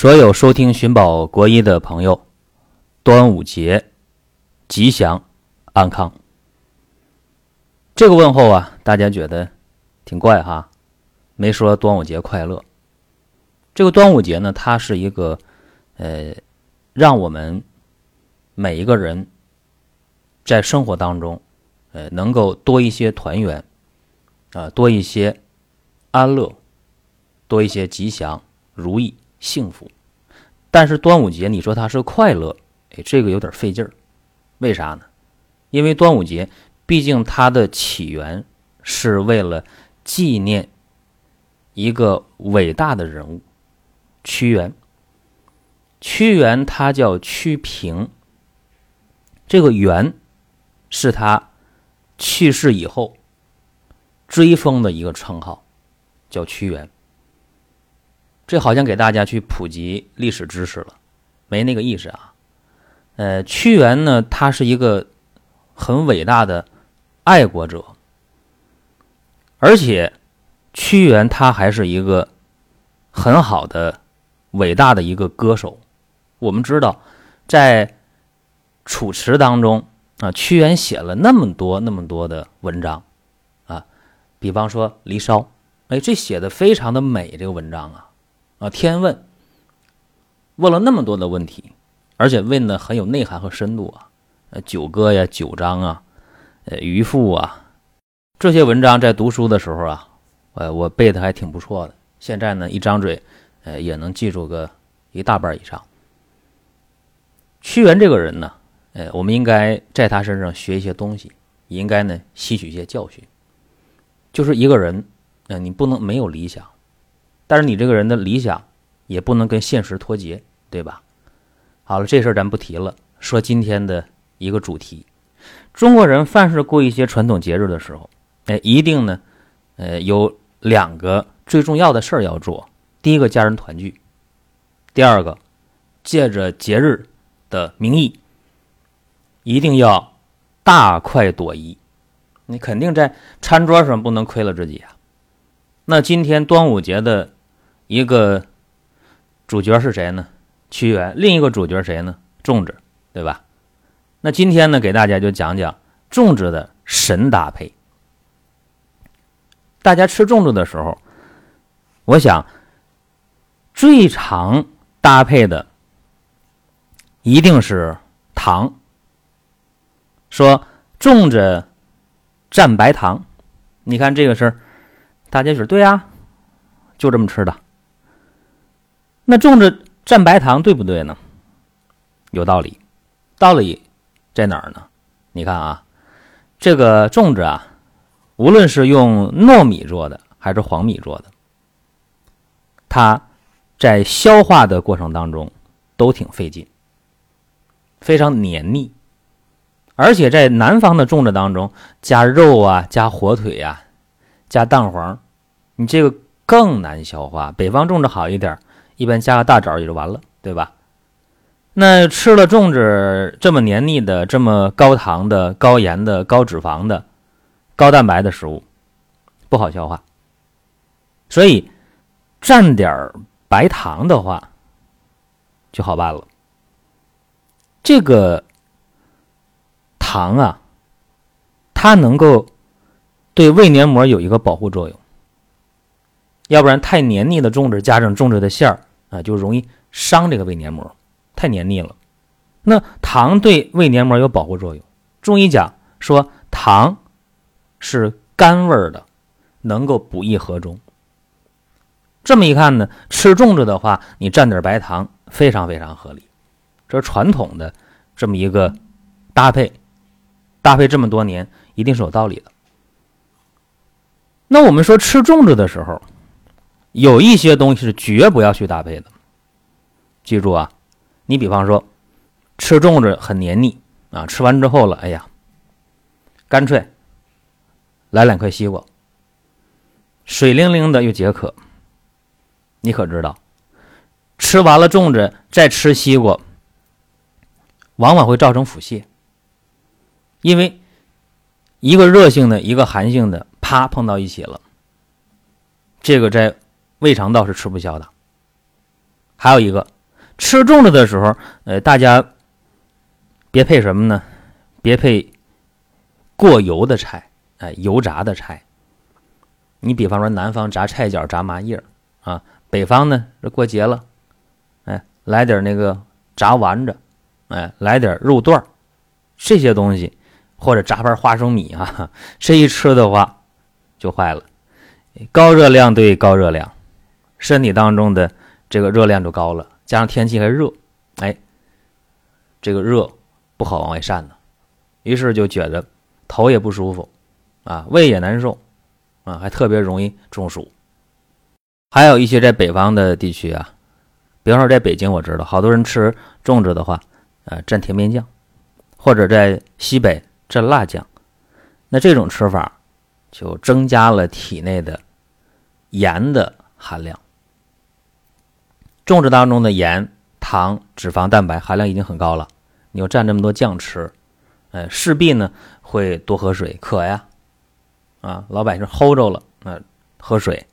所有收听寻宝国医的朋友，端午节吉祥安康。这个问候啊，大家觉得挺怪哈，没说端午节快乐。这个端午节呢，它是一个呃，让我们每一个人在生活当中呃，能够多一些团圆啊，多一些安乐，多一些吉祥如意。幸福，但是端午节你说它是快乐，哎，这个有点费劲儿，为啥呢？因为端午节毕竟它的起源是为了纪念一个伟大的人物屈原。屈原他叫屈平，这个原是他去世以后追封的一个称号，叫屈原。这好像给大家去普及历史知识了，没那个意思啊。呃，屈原呢，他是一个很伟大的爱国者，而且屈原他还是一个很好的、伟大的一个歌手。我们知道，在《楚辞》当中啊，屈原写了那么多、那么多的文章啊，比方说《离骚》，哎，这写的非常的美，这个文章啊。啊，天问问了那么多的问题，而且问的很有内涵和深度啊。呃，九歌呀，九章啊，呃，渔父啊，这些文章在读书的时候啊，呃，我背的还挺不错的。现在呢，一张嘴，呃，也能记住个一大半以上。屈原这个人呢，呃，我们应该在他身上学一些东西，应该呢吸取一些教训。就是一个人，呃，你不能没有理想。但是你这个人的理想也不能跟现实脱节，对吧？好了，这事儿咱不提了。说今天的一个主题，中国人凡是过一些传统节日的时候，哎，一定呢，呃，有两个最重要的事儿要做。第一个，家人团聚；第二个，借着节日的名义，一定要大快朵颐。你肯定在餐 桌上不能亏了自己啊。那今天端午节的。一个主角是谁呢？屈原。另一个主角谁呢？粽子，对吧？那今天呢，给大家就讲讲粽子的神搭配。大家吃粽子的时候，我想最常搭配的一定是糖。说粽子蘸白糖，你看这个事儿，大家说对呀，就这么吃的。那粽子蘸白糖对不对呢？有道理，道理在哪儿呢？你看啊，这个粽子啊，无论是用糯米做的还是黄米做的，它在消化的过程当中都挺费劲，非常黏腻，而且在南方的粽子当中加肉啊、加火腿呀、加蛋黄，你这个更难消化。北方粽子好一点。一般加个大枣也就完了，对吧？那吃了粽子这么黏腻的、这么高糖的、高盐的、高脂肪的、高蛋白的食物，不好消化。所以蘸点白糖的话就好办了。这个糖啊，它能够对胃黏膜有一个保护作用，要不然太黏腻的粽子加上粽子的馅儿。啊，就容易伤这个胃黏膜，太黏腻了。那糖对胃黏膜有保护作用。中医讲说糖是甘味的，能够补益和中。这么一看呢，吃粽子的话，你蘸点白糖，非常非常合理。这是传统的这么一个搭配，搭配这么多年，一定是有道理的。那我们说吃粽子的时候。有一些东西是绝不要去搭配的，记住啊！你比方说吃粽子很黏腻啊，吃完之后了，哎呀，干脆来两块西瓜，水灵灵的又解渴。你可知道，吃完了粽子再吃西瓜，往往会造成腹泻，因为一个热性的，一个寒性的，啪碰到一起了，这个在。胃肠道是吃不消的，还有一个，吃粽子的时候，呃，大家别配什么呢？别配过油的菜，哎，油炸的菜。你比方说，南方炸菜角、炸麻叶啊，北方呢，这过节了，哎，来点那个炸丸子，哎，来点肉段这些东西，或者炸盘花生米啊，这一吃的话就坏了。高热量对高热量，身体当中的这个热量就高了，加上天气还热，哎，这个热不好往外散呢，于是就觉得头也不舒服，啊，胃也难受，啊，还特别容易中暑。还有一些在北方的地区啊，比方说在北京，我知道好多人吃粽子的话，呃，蘸甜面酱，或者在西北蘸辣酱，那这种吃法就增加了体内的。盐的含量，粽子当中的盐、糖、脂肪、蛋白含量已经很高了，你又蘸这么多酱吃，呃，势必呢会多喝水，渴呀，啊，老百姓齁着了，那喝水，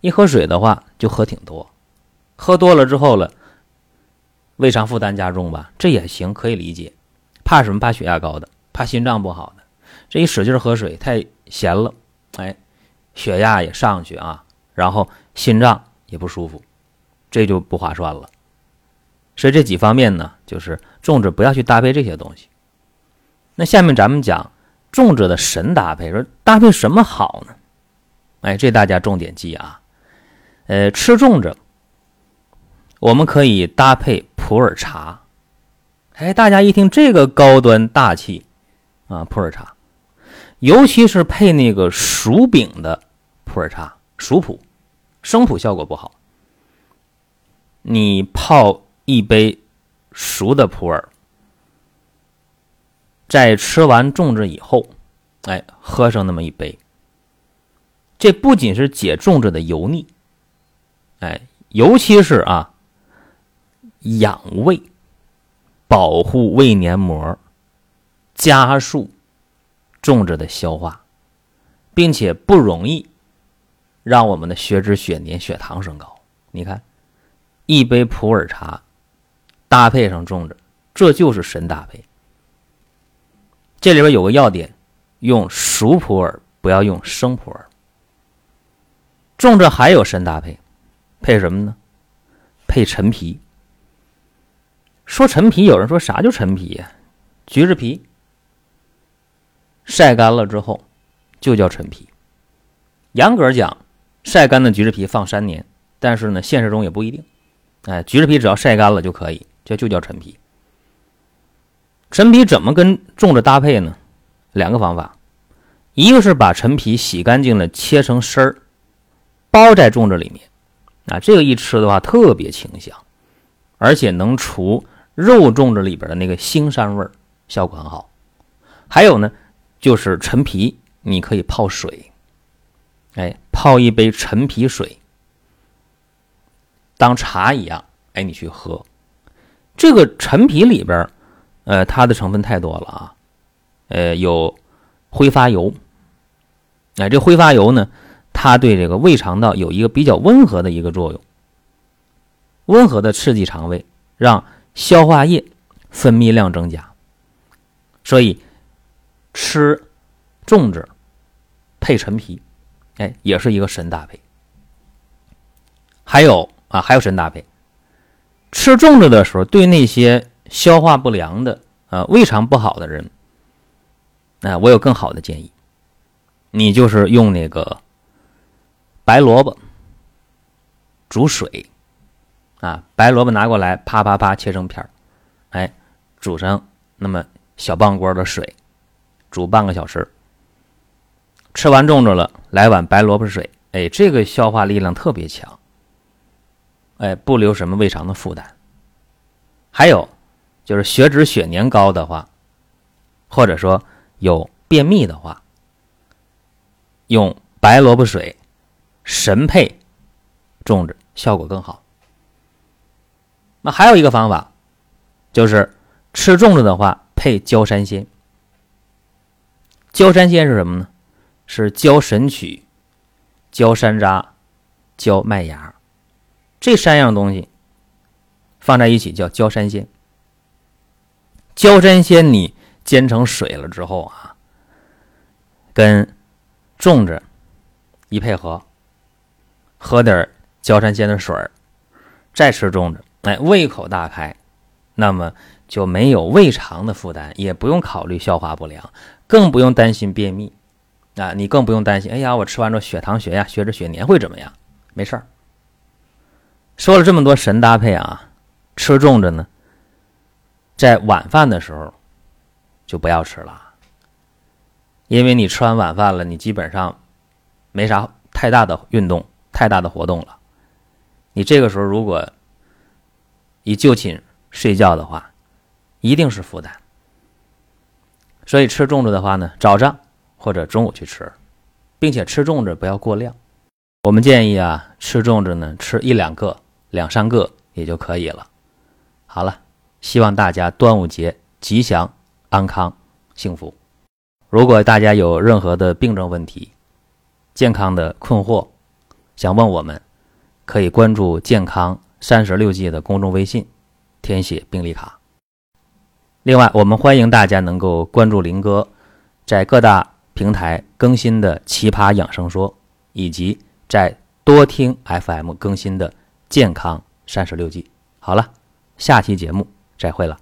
一喝水的话就喝挺多，喝多了之后了，胃肠负担加重吧，这也行，可以理解。怕什么？怕血压高的，怕心脏不好的，这一使劲喝水太咸了，哎，血压也上去啊。然后心脏也不舒服，这就不划算了。所以这几方面呢，就是粽子不要去搭配这些东西。那下面咱们讲粽子的神搭配，说搭配什么好呢？哎，这大家重点记啊。呃，吃粽子，我们可以搭配普洱茶。哎，大家一听这个高端大气啊，普洱茶，尤其是配那个薯饼的普洱茶。熟普，生普效果不好。你泡一杯熟的普洱，在吃完粽子以后，哎，喝上那么一杯，这不仅是解粽子的油腻，哎，尤其是啊，养胃，保护胃黏膜，加速粽子的消化，并且不容易。让我们的血脂、血粘、血糖升高。你看，一杯普洱茶搭配上粽子，这就是神搭配。这里边有个要点，用熟普洱，不要用生普洱。粽子还有神搭配，配什么呢？配陈皮。说陈皮，有人说啥叫陈皮呀？橘子皮晒干了之后就叫陈皮。严格讲。晒干的橘子皮放三年，但是呢，现实中也不一定。哎，橘子皮只要晒干了就可以，这就叫陈皮。陈皮怎么跟粽子搭配呢？两个方法，一个是把陈皮洗干净了，切成丝儿，包在粽子里面。啊，这个一吃的话特别清香，而且能除肉粽子里边的那个腥膻味儿，效果很好。还有呢，就是陈皮你可以泡水。哎，泡一杯陈皮水，当茶一样，哎，你去喝。这个陈皮里边，呃，它的成分太多了啊，呃，有挥发油。哎，这挥发油呢，它对这个胃肠道有一个比较温和的一个作用，温和的刺激肠胃，让消化液分泌量增加。所以吃粽子配陈皮。哎，也是一个神搭配。还有啊，还有神搭配。吃粽子的时候，对那些消化不良的啊、胃肠不好的人，哎，我有更好的建议。你就是用那个白萝卜煮水啊，白萝卜拿过来，啪啪啪切成片儿，哎，煮上那么小半锅的水，煮半个小时。吃完粽子了，来碗白萝卜水，哎，这个消化力量特别强，哎，不留什么胃肠的负担。还有，就是血脂血粘高的话，或者说有便秘的话，用白萝卜水神配粽子，效果更好。那还有一个方法，就是吃粽子的话配焦山鲜。焦山鲜是什么呢？是焦神曲、焦山楂、焦麦芽，这三样东西放在一起叫焦山仙。焦山仙你煎成水了之后啊，跟粽子一配合，喝点焦山仙的水儿，再吃粽子，哎，胃口大开，那么就没有胃肠的负担，也不用考虑消化不良，更不用担心便秘啊，你更不用担心，哎呀，我吃完之后血糖、血压、血脂、血粘会怎么样？没事儿。说了这么多神搭配啊，吃粽子呢，在晚饭的时候就不要吃了，因为你吃完晚饭了，你基本上没啥太大的运动、太大的活动了。你这个时候如果一就寝睡觉的话，一定是负担。所以吃粽子的话呢，早上或者中午去吃，并且吃粽子不要过量。我们建议啊，吃粽子呢，吃一两个。两三个也就可以了。好了，希望大家端午节吉祥、安康、幸福。如果大家有任何的病症问题、健康的困惑，想问我们，可以关注“健康三十六计”的公众微信，填写病历卡。另外，我们欢迎大家能够关注林哥在各大平台更新的奇葩养生说，以及在多听 FM 更新的。健康三十六计，好了，下期节目再会了。